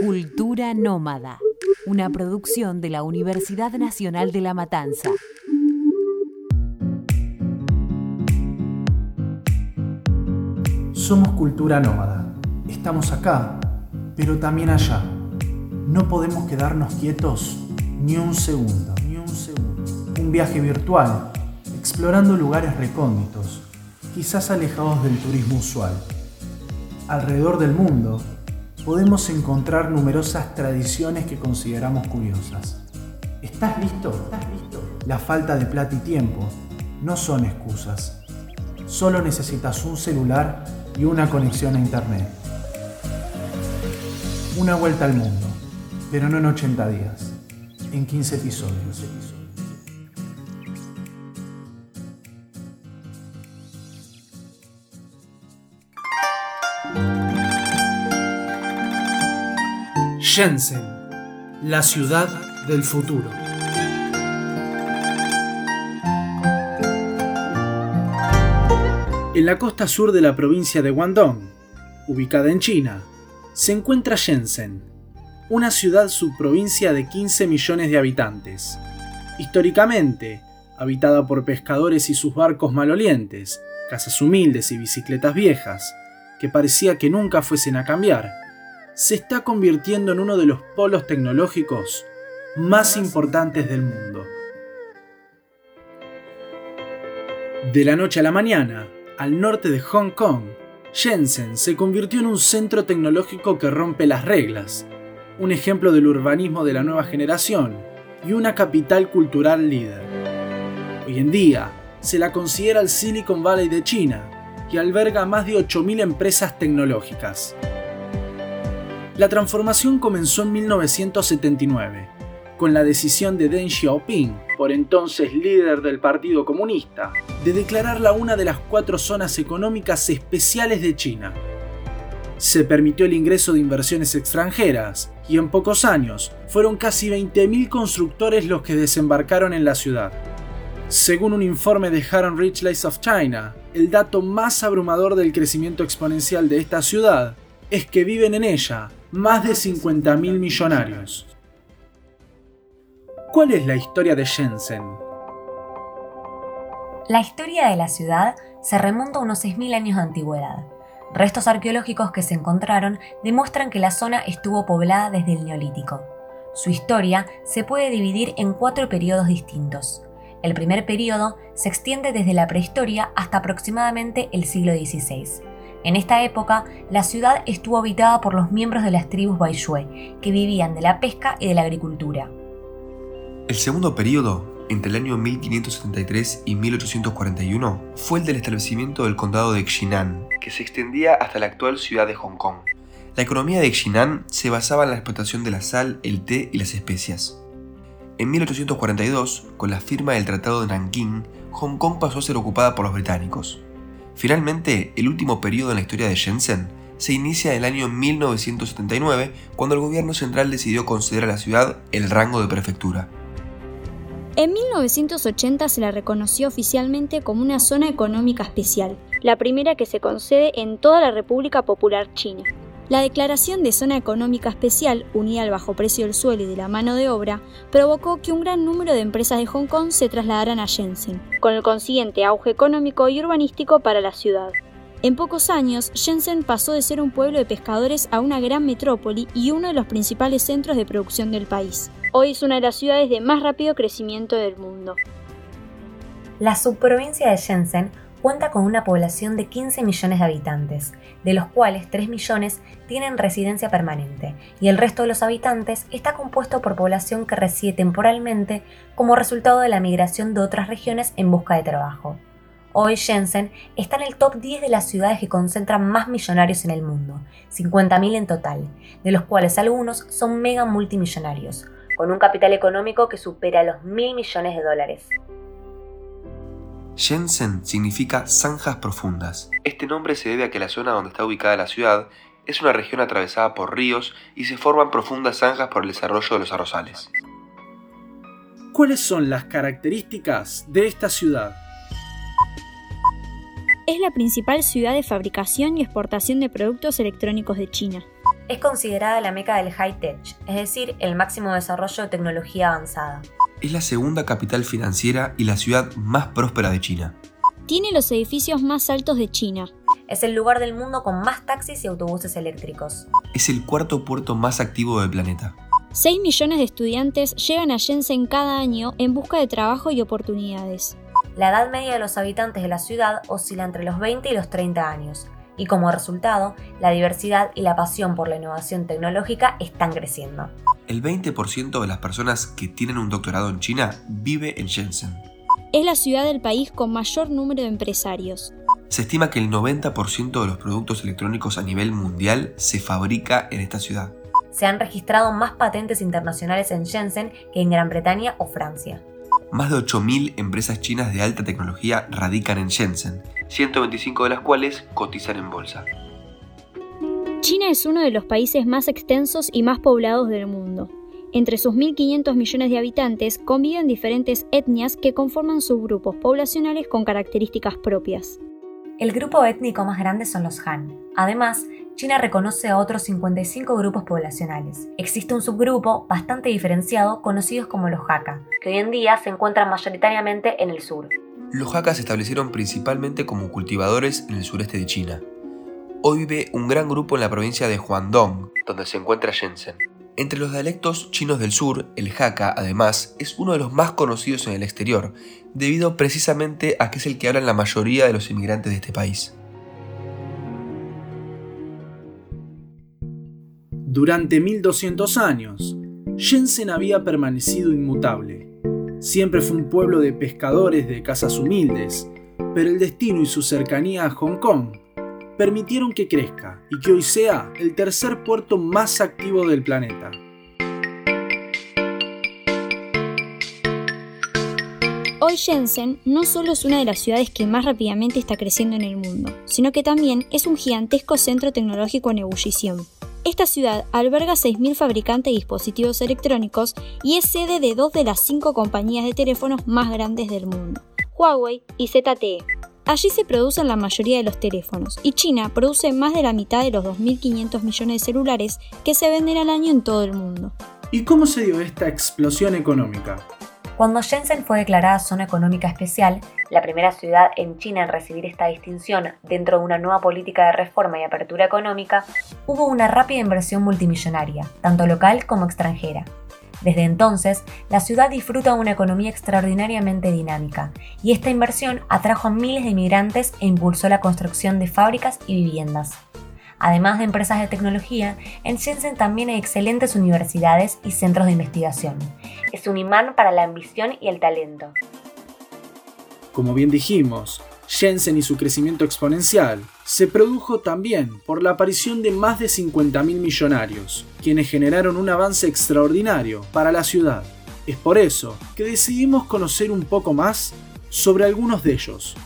Cultura Nómada, una producción de la Universidad Nacional de La Matanza. Somos cultura nómada. Estamos acá, pero también allá. No podemos quedarnos quietos ni un segundo, ni un segundo. Un viaje virtual, explorando lugares recónditos, quizás alejados del turismo usual. Alrededor del mundo, podemos encontrar numerosas tradiciones que consideramos curiosas. ¿Estás listo? ¿Estás listo? La falta de plata y tiempo no son excusas. Solo necesitas un celular y una conexión a internet. Una vuelta al mundo, pero no en 80 días, en 15 episodios. Shenzhen, la ciudad del futuro. En la costa sur de la provincia de Guangdong, ubicada en China, se encuentra Shenzhen, una ciudad subprovincia de 15 millones de habitantes. Históricamente, habitada por pescadores y sus barcos malolientes, casas humildes y bicicletas viejas, que parecía que nunca fuesen a cambiar, se está convirtiendo en uno de los polos tecnológicos más importantes del mundo. De la noche a la mañana, al norte de Hong Kong, Shenzhen se convirtió en un centro tecnológico que rompe las reglas, un ejemplo del urbanismo de la nueva generación y una capital cultural líder. Hoy en día, se la considera el Silicon Valley de China y alberga más de 8.000 empresas tecnológicas. La transformación comenzó en 1979, con la decisión de Deng Xiaoping, por entonces líder del Partido Comunista, de declararla una de las cuatro zonas económicas especiales de China. Se permitió el ingreso de inversiones extranjeras y en pocos años fueron casi 20.000 constructores los que desembarcaron en la ciudad. Según un informe de Haron Rich Lights of China, el dato más abrumador del crecimiento exponencial de esta ciudad es que viven en ella más de 50.000 millonarios. ¿Cuál es la historia de Shenzhen? La historia de la ciudad se remonta a unos 6.000 años de antigüedad. Restos arqueológicos que se encontraron demuestran que la zona estuvo poblada desde el Neolítico. Su historia se puede dividir en cuatro periodos distintos. El primer periodo se extiende desde la prehistoria hasta aproximadamente el siglo XVI. En esta época, la ciudad estuvo habitada por los miembros de las tribus Baixue, que vivían de la pesca y de la agricultura. El segundo periodo, entre el año 1573 y 1841, fue el del establecimiento del condado de Xinan, que se extendía hasta la actual ciudad de Hong Kong. La economía de Xinan se basaba en la explotación de la sal, el té y las especias. En 1842, con la firma del Tratado de Nanking, Hong Kong pasó a ser ocupada por los británicos. Finalmente, el último periodo en la historia de Shenzhen se inicia en el año 1979, cuando el gobierno central decidió conceder a la ciudad el rango de prefectura. En 1980 se la reconoció oficialmente como una zona económica especial, la primera que se concede en toda la República Popular China. La declaración de zona económica especial, unida al bajo precio del suelo y de la mano de obra, provocó que un gran número de empresas de Hong Kong se trasladaran a Shenzhen, con el consiguiente auge económico y urbanístico para la ciudad. En pocos años, Shenzhen pasó de ser un pueblo de pescadores a una gran metrópoli y uno de los principales centros de producción del país. Hoy es una de las ciudades de más rápido crecimiento del mundo. La subprovincia de Shenzhen cuenta con una población de 15 millones de habitantes, de los cuales 3 millones tienen residencia permanente, y el resto de los habitantes está compuesto por población que reside temporalmente como resultado de la migración de otras regiones en busca de trabajo. Hoy Shenzhen está en el top 10 de las ciudades que concentran más millonarios en el mundo, 50.000 en total, de los cuales algunos son mega multimillonarios, con un capital económico que supera los mil millones de dólares. Shenzhen significa zanjas profundas. Este nombre se debe a que la zona donde está ubicada la ciudad es una región atravesada por ríos y se forman profundas zanjas por el desarrollo de los arrozales. ¿Cuáles son las características de esta ciudad? Es la principal ciudad de fabricación y exportación de productos electrónicos de China. Es considerada la meca del high-tech, es decir, el máximo desarrollo de tecnología avanzada. Es la segunda capital financiera y la ciudad más próspera de China. Tiene los edificios más altos de China. Es el lugar del mundo con más taxis y autobuses eléctricos. Es el cuarto puerto más activo del planeta. 6 millones de estudiantes llegan a Shenzhen cada año en busca de trabajo y oportunidades. La edad media de los habitantes de la ciudad oscila entre los 20 y los 30 años, y como resultado, la diversidad y la pasión por la innovación tecnológica están creciendo. El 20% de las personas que tienen un doctorado en China vive en Shenzhen. Es la ciudad del país con mayor número de empresarios. Se estima que el 90% de los productos electrónicos a nivel mundial se fabrica en esta ciudad. Se han registrado más patentes internacionales en Shenzhen que en Gran Bretaña o Francia. Más de 8.000 empresas chinas de alta tecnología radican en Shenzhen, 125 de las cuales cotizan en bolsa. China es uno de los países más extensos y más poblados del mundo. Entre sus 1.500 millones de habitantes conviven diferentes etnias que conforman subgrupos poblacionales con características propias. El grupo étnico más grande son los Han. Además, China reconoce a otros 55 grupos poblacionales. Existe un subgrupo bastante diferenciado conocidos como los Hakka, que hoy en día se encuentran mayoritariamente en el sur. Los Hakka se establecieron principalmente como cultivadores en el sureste de China. Hoy vive un gran grupo en la provincia de Huangdong, donde se encuentra Shenzhen. Entre los dialectos chinos del sur, el Hakka, además, es uno de los más conocidos en el exterior, debido precisamente a que es el que hablan la mayoría de los inmigrantes de este país. Durante 1200 años, Shenzhen había permanecido inmutable. Siempre fue un pueblo de pescadores de casas humildes, pero el destino y su cercanía a Hong Kong permitieron que crezca y que hoy sea el tercer puerto más activo del planeta. Hoy Shenzhen no solo es una de las ciudades que más rápidamente está creciendo en el mundo, sino que también es un gigantesco centro tecnológico en ebullición. Esta ciudad alberga 6.000 fabricantes de dispositivos electrónicos y es sede de dos de las cinco compañías de teléfonos más grandes del mundo, Huawei y ZTE. Allí se producen la mayoría de los teléfonos y China produce más de la mitad de los 2.500 millones de celulares que se venden al año en todo el mundo. ¿Y cómo se dio esta explosión económica? Cuando Shenzhen fue declarada zona económica especial, la primera ciudad en China en recibir esta distinción dentro de una nueva política de reforma y apertura económica, hubo una rápida inversión multimillonaria, tanto local como extranjera. Desde entonces, la ciudad disfruta de una economía extraordinariamente dinámica, y esta inversión atrajo a miles de inmigrantes e impulsó la construcción de fábricas y viviendas. Además de empresas de tecnología, en Shenzhen también hay excelentes universidades y centros de investigación. Es un imán para la ambición y el talento. Como bien dijimos, Shenzhen y su crecimiento exponencial se produjo también por la aparición de más de 50.000 millonarios, quienes generaron un avance extraordinario para la ciudad. Es por eso que decidimos conocer un poco más sobre algunos de ellos.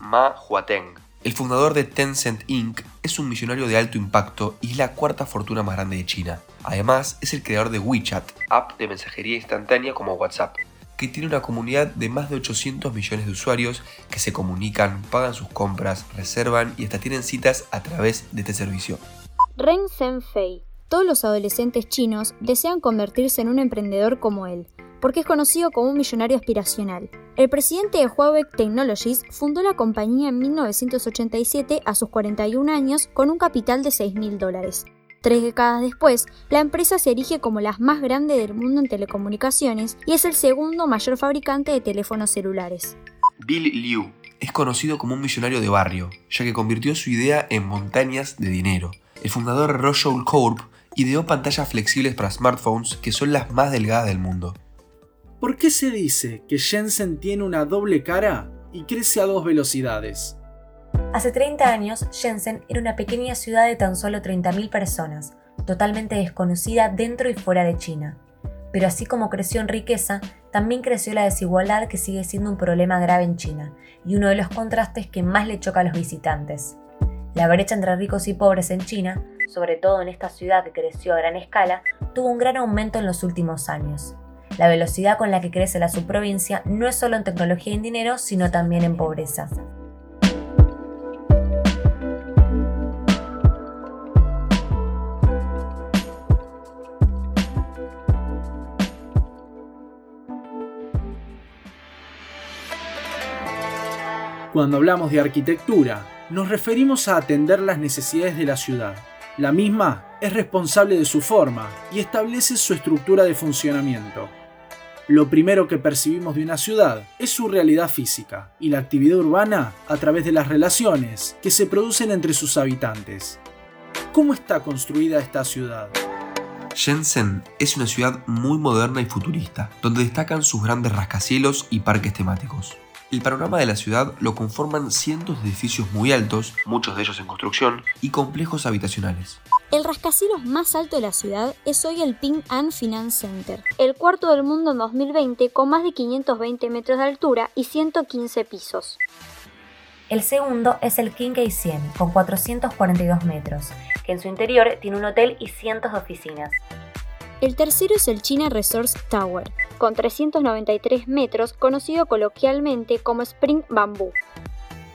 Ma Huateng, el fundador de Tencent Inc., es un millonario de alto impacto y es la cuarta fortuna más grande de China. Además, es el creador de WeChat, app de mensajería instantánea como WhatsApp que tiene una comunidad de más de 800 millones de usuarios que se comunican, pagan sus compras, reservan y hasta tienen citas a través de este servicio. Ren Zhenfei. Todos los adolescentes chinos desean convertirse en un emprendedor como él, porque es conocido como un millonario aspiracional. El presidente de Huawei Technologies fundó la compañía en 1987 a sus 41 años con un capital de 6 mil dólares. Tres décadas después, la empresa se erige como la más grande del mundo en telecomunicaciones y es el segundo mayor fabricante de teléfonos celulares. Bill Liu es conocido como un millonario de barrio, ya que convirtió su idea en montañas de dinero. El fundador Royal Corp ideó pantallas flexibles para smartphones que son las más delgadas del mundo. ¿Por qué se dice que Shenzhen tiene una doble cara y crece a dos velocidades? Hace 30 años, Shenzhen era una pequeña ciudad de tan solo 30.000 personas, totalmente desconocida dentro y fuera de China. Pero así como creció en riqueza, también creció la desigualdad que sigue siendo un problema grave en China, y uno de los contrastes que más le choca a los visitantes. La brecha entre ricos y pobres en China, sobre todo en esta ciudad que creció a gran escala, tuvo un gran aumento en los últimos años. La velocidad con la que crece la subprovincia no es solo en tecnología y en dinero, sino también en pobreza. Cuando hablamos de arquitectura, nos referimos a atender las necesidades de la ciudad. La misma es responsable de su forma y establece su estructura de funcionamiento. Lo primero que percibimos de una ciudad es su realidad física y la actividad urbana a través de las relaciones que se producen entre sus habitantes. ¿Cómo está construida esta ciudad? Shenzhen es una ciudad muy moderna y futurista, donde destacan sus grandes rascacielos y parques temáticos. El panorama de la ciudad lo conforman cientos de edificios muy altos, muchos de ellos en construcción, y complejos habitacionales. El rascacielos más alto de la ciudad es hoy el Ping An Finance Center, el cuarto del mundo en 2020 con más de 520 metros de altura y 115 pisos. El segundo es el Kinkai 100, con 442 metros, que en su interior tiene un hotel y cientos de oficinas. El tercero es el China Resource Tower, con 393 metros, conocido coloquialmente como Spring Bamboo.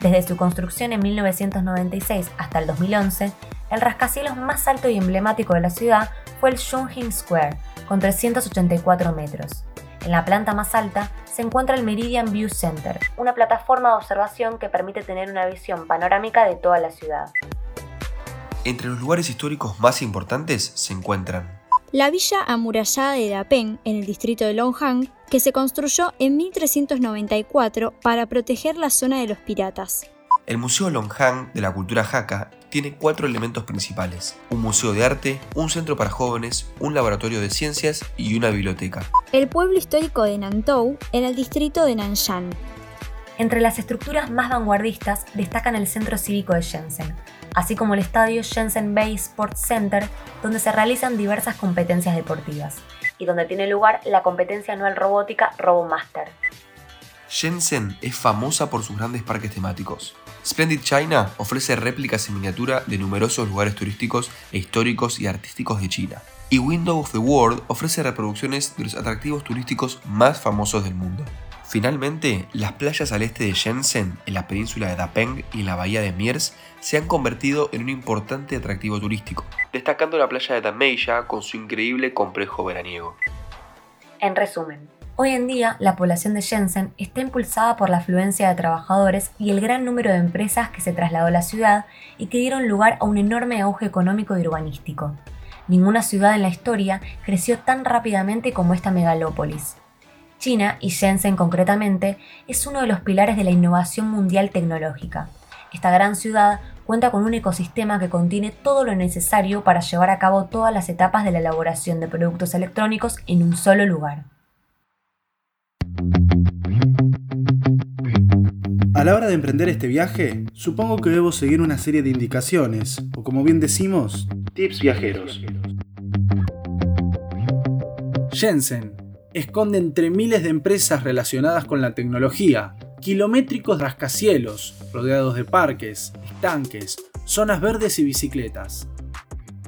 Desde su construcción en 1996 hasta el 2011, el rascacielos más alto y emblemático de la ciudad fue el Shunjin Square, con 384 metros. En la planta más alta se encuentra el Meridian View Center, una plataforma de observación que permite tener una visión panorámica de toda la ciudad. Entre los lugares históricos más importantes se encuentran la villa amurallada de Dapeng, en el distrito de Longhang, que se construyó en 1394 para proteger la zona de los piratas. El Museo Longhang de la cultura Hakka tiene cuatro elementos principales: un museo de arte, un centro para jóvenes, un laboratorio de ciencias y una biblioteca. El pueblo histórico de Nantou, en el distrito de Nanshan. Entre las estructuras más vanguardistas destacan el Centro Cívico de Shenzhen, así como el estadio Shenzhen Bay Sports Center, donde se realizan diversas competencias deportivas, y donde tiene lugar la competencia anual robótica RoboMaster. Shenzhen es famosa por sus grandes parques temáticos. Splendid China ofrece réplicas en miniatura de numerosos lugares turísticos e históricos y artísticos de China. Y Window of the World ofrece reproducciones de los atractivos turísticos más famosos del mundo. Finalmente, las playas al este de Shenzhen, en la península de Dapeng y en la bahía de Miers, se han convertido en un importante atractivo turístico, destacando la playa de Dameya con su increíble complejo veraniego. En resumen, hoy en día la población de Shenzhen está impulsada por la afluencia de trabajadores y el gran número de empresas que se trasladó a la ciudad y que dieron lugar a un enorme auge económico y urbanístico. Ninguna ciudad en la historia creció tan rápidamente como esta megalópolis. China, y Shenzhen concretamente, es uno de los pilares de la innovación mundial tecnológica. Esta gran ciudad cuenta con un ecosistema que contiene todo lo necesario para llevar a cabo todas las etapas de la elaboración de productos electrónicos en un solo lugar. La hora de emprender este viaje, supongo que debo seguir una serie de indicaciones, o como bien decimos, tips viajeros. Shenzhen esconde entre miles de empresas relacionadas con la tecnología, kilométricos rascacielos, rodeados de parques, estanques, zonas verdes y bicicletas.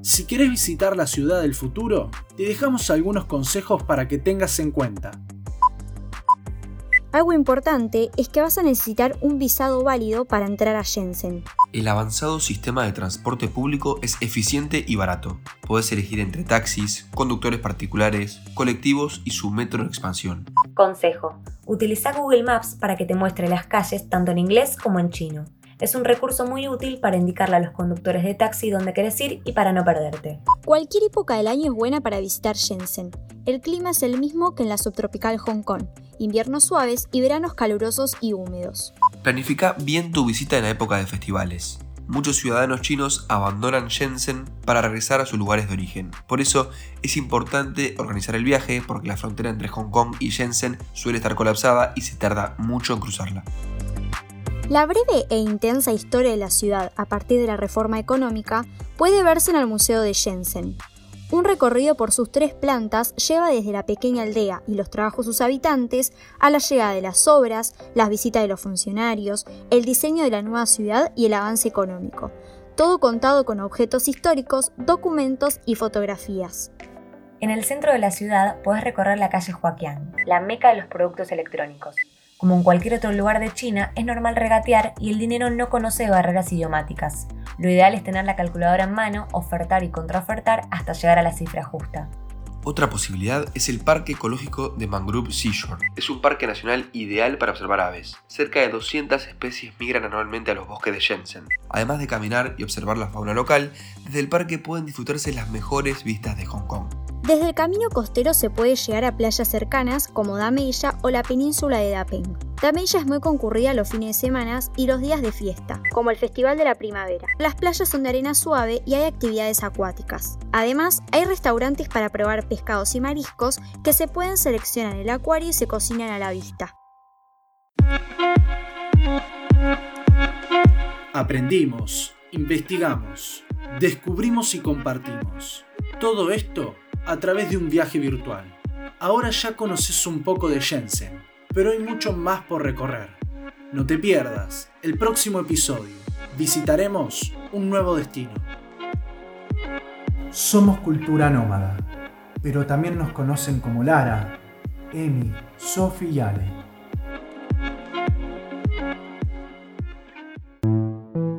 Si quieres visitar la ciudad del futuro, te dejamos algunos consejos para que tengas en cuenta. Algo importante es que vas a necesitar un visado válido para entrar a Shenzhen. El avanzado sistema de transporte público es eficiente y barato. Puedes elegir entre taxis, conductores particulares, colectivos y su metro en expansión. Consejo. Utiliza Google Maps para que te muestre las calles tanto en inglés como en chino. Es un recurso muy útil para indicarle a los conductores de taxi dónde quieres ir y para no perderte. Cualquier época del año es buena para visitar Shenzhen. El clima es el mismo que en la subtropical Hong Kong inviernos suaves y veranos calurosos y húmedos. Planifica bien tu visita en la época de festivales. Muchos ciudadanos chinos abandonan Shenzhen para regresar a sus lugares de origen. Por eso es importante organizar el viaje porque la frontera entre Hong Kong y Shenzhen suele estar colapsada y se tarda mucho en cruzarla. La breve e intensa historia de la ciudad a partir de la reforma económica puede verse en el Museo de Shenzhen, un recorrido por sus tres plantas lleva desde la pequeña aldea y los trabajos de sus habitantes a la llegada de las obras, las visitas de los funcionarios, el diseño de la nueva ciudad y el avance económico. Todo contado con objetos históricos, documentos y fotografías. En el centro de la ciudad puedes recorrer la calle Huaqiang, la meca de los productos electrónicos. Como en cualquier otro lugar de China, es normal regatear y el dinero no conoce barreras idiomáticas. Lo ideal es tener la calculadora en mano, ofertar y contraofertar hasta llegar a la cifra justa. Otra posibilidad es el Parque Ecológico de Mangrove Seashore. Es un parque nacional ideal para observar aves. Cerca de 200 especies migran anualmente a los bosques de Shenzhen. Además de caminar y observar la fauna local, desde el parque pueden disfrutarse las mejores vistas de Hong Kong. Desde el camino costero se puede llegar a playas cercanas como Dameilla o la península de Dapeng. Dameilla es muy concurrida los fines de semana y los días de fiesta, como el Festival de la Primavera. Las playas son de arena suave y hay actividades acuáticas. Además, hay restaurantes para probar pescados y mariscos que se pueden seleccionar en el acuario y se cocinan a la vista. Aprendimos, investigamos, descubrimos y compartimos. Todo esto a través de un viaje virtual. Ahora ya conoces un poco de Shenzhen, pero hay mucho más por recorrer. No te pierdas el próximo episodio. Visitaremos un nuevo destino. Somos cultura nómada, pero también nos conocen como Lara, Emi, Sophie y Ale.